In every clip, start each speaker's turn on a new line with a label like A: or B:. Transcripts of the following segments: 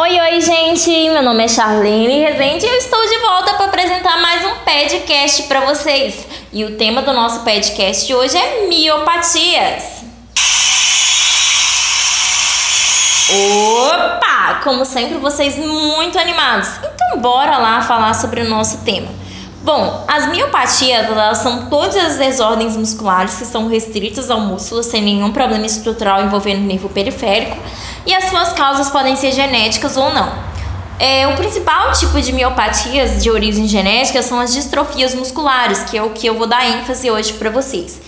A: Oi, oi, gente! Meu nome é Charlene Rezende e eu estou de volta para apresentar mais um podcast para vocês. E o tema do nosso podcast de hoje é miopatias. Opa! Como sempre, vocês muito animados. Então, bora lá falar sobre o nosso tema. Bom, as miopatias elas são todas as desordens musculares que são restritas ao músculo sem nenhum problema estrutural envolvendo o nervo periférico e as suas causas podem ser genéticas ou não. É, o principal tipo de miopatias de origem genética são as distrofias musculares, que é o que eu vou dar ênfase hoje para vocês.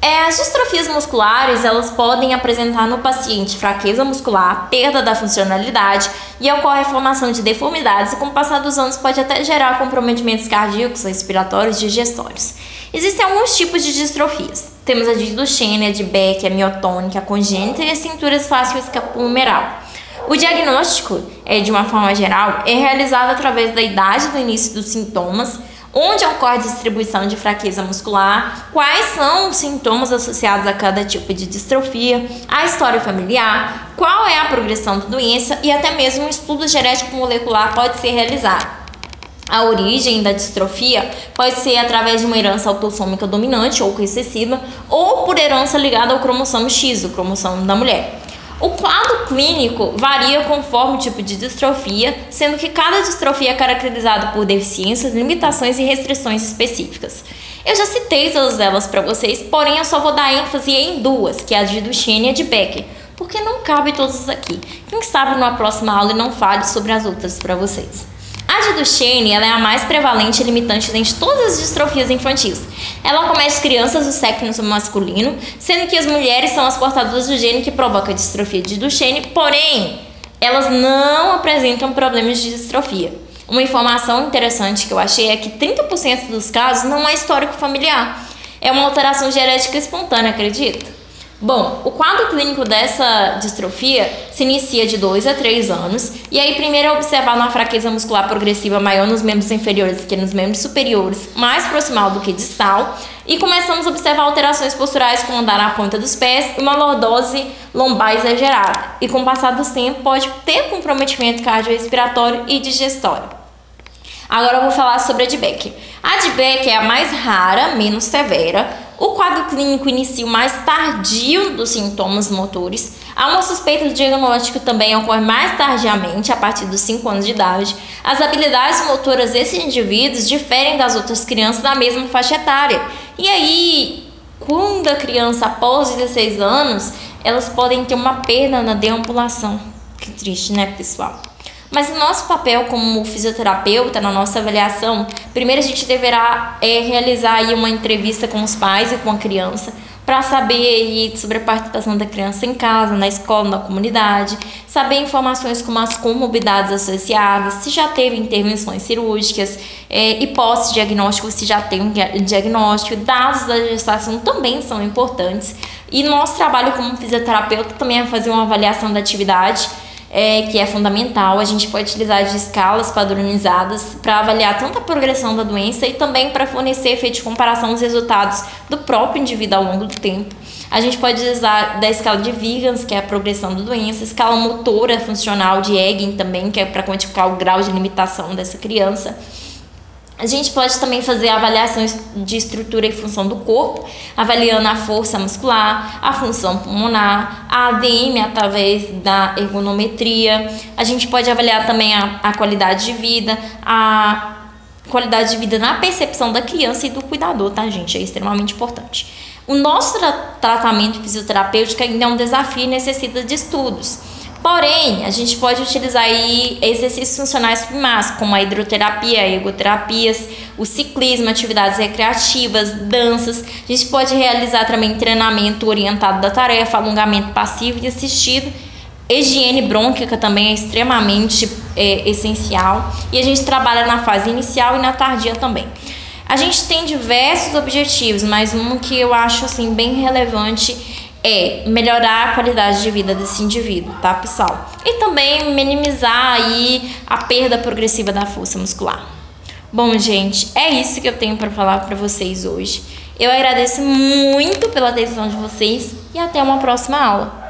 A: É, as distrofias musculares elas podem apresentar no paciente fraqueza muscular, perda da funcionalidade e ocorre a formação de deformidades e com o passar dos anos pode até gerar comprometimentos cardíacos, respiratórios e digestórios. Existem alguns tipos de distrofias. Temos a Duchenne, a de Beck, a miotônica, a congênita e a cintura escapulameral. O diagnóstico, é, de uma forma geral, é realizado através da idade do início dos sintomas, onde ocorre a distribuição de fraqueza muscular, quais são os sintomas associados a cada tipo de distrofia, a história familiar, qual é a progressão da doença e até mesmo um estudo genético molecular pode ser realizado. A origem da distrofia pode ser através de uma herança autossômica dominante ou recessiva ou por herança ligada ao cromossomo X, o cromossomo da mulher. O quadro clínico varia conforme o tipo de distrofia, sendo que cada distrofia é caracterizada por deficiências, limitações e restrições específicas. Eu já citei todas elas para vocês, porém eu só vou dar ênfase em duas, que é a de Duchenne e a de Becker, porque não cabe todas aqui. Quem sabe numa próxima aula eu não fale sobre as outras para vocês. A de Duchenne ela é a mais prevalente e limitante dentre todas as distrofias infantis. Ela comete crianças do sexo masculino, sendo que as mulheres são as portadoras do gene que provoca a distrofia de Duchenne, porém, elas não apresentam problemas de distrofia. Uma informação interessante que eu achei é que 30% dos casos não é histórico familiar. É uma alteração genética espontânea, acredita? Bom, o quadro clínico dessa distrofia se inicia de 2 a 3 anos, e aí primeiro é observar uma fraqueza muscular progressiva maior nos membros inferiores que nos membros superiores, mais proximal do que distal, e começamos a observar alterações posturais com andar na ponta dos pés e uma lordose lombar exagerada. E com o passar do tempo pode ter comprometimento cardiorrespiratório e digestório. Agora eu vou falar sobre a de Beck. A de Beck é a mais rara, menos severa, o quadro clínico inicia o mais tardio dos sintomas motores. Há uma suspeita do diagnóstico também ocorre mais tardiamente, a partir dos 5 anos de idade. As habilidades motoras desses indivíduos diferem das outras crianças da mesma faixa etária. E aí, quando a criança após 16 anos, elas podem ter uma perda na deambulação. Que triste, né, pessoal? Mas o nosso papel como fisioterapeuta, na nossa avaliação, primeiro a gente deverá é, realizar aí uma entrevista com os pais e com a criança para saber aí sobre a participação da criança em casa, na escola, na comunidade, saber informações como as comorbidades associadas, se já teve intervenções cirúrgicas, é, hipótese diagnóstico, se já tem um diagnóstico, dados da gestação também são importantes. E nosso trabalho como fisioterapeuta também é fazer uma avaliação da atividade é, que é fundamental. A gente pode utilizar de escalas padronizadas para avaliar tanto a progressão da doença e também para fornecer efeito de comparação dos resultados do próprio indivíduo ao longo do tempo. A gente pode usar da escala de Vigans, que é a progressão da doença, escala motora funcional de Eggen também, que é para quantificar o grau de limitação dessa criança. A gente pode também fazer avaliações de estrutura e função do corpo, avaliando a força muscular, a função pulmonar, a ADM através da ergonometria. A gente pode avaliar também a, a qualidade de vida, a qualidade de vida na percepção da criança e do cuidador, tá, gente? É extremamente importante. O nosso tra tratamento fisioterapêutico ainda é um desafio e necessita de estudos. Porém, a gente pode utilizar aí exercícios funcionais primários, como a hidroterapia, ergoterapias, o ciclismo, atividades recreativas, danças. A gente pode realizar também treinamento orientado da tarefa, alongamento passivo e assistido. Higiene brônquica também é extremamente é, essencial. E a gente trabalha na fase inicial e na tardia também. A gente tem diversos objetivos, mas um que eu acho assim bem relevante é melhorar a qualidade de vida desse indivíduo, tá, pessoal? E também minimizar aí a perda progressiva da força muscular. Bom, gente, é isso que eu tenho para falar para vocês hoje. Eu agradeço muito pela atenção de vocês e até uma próxima aula.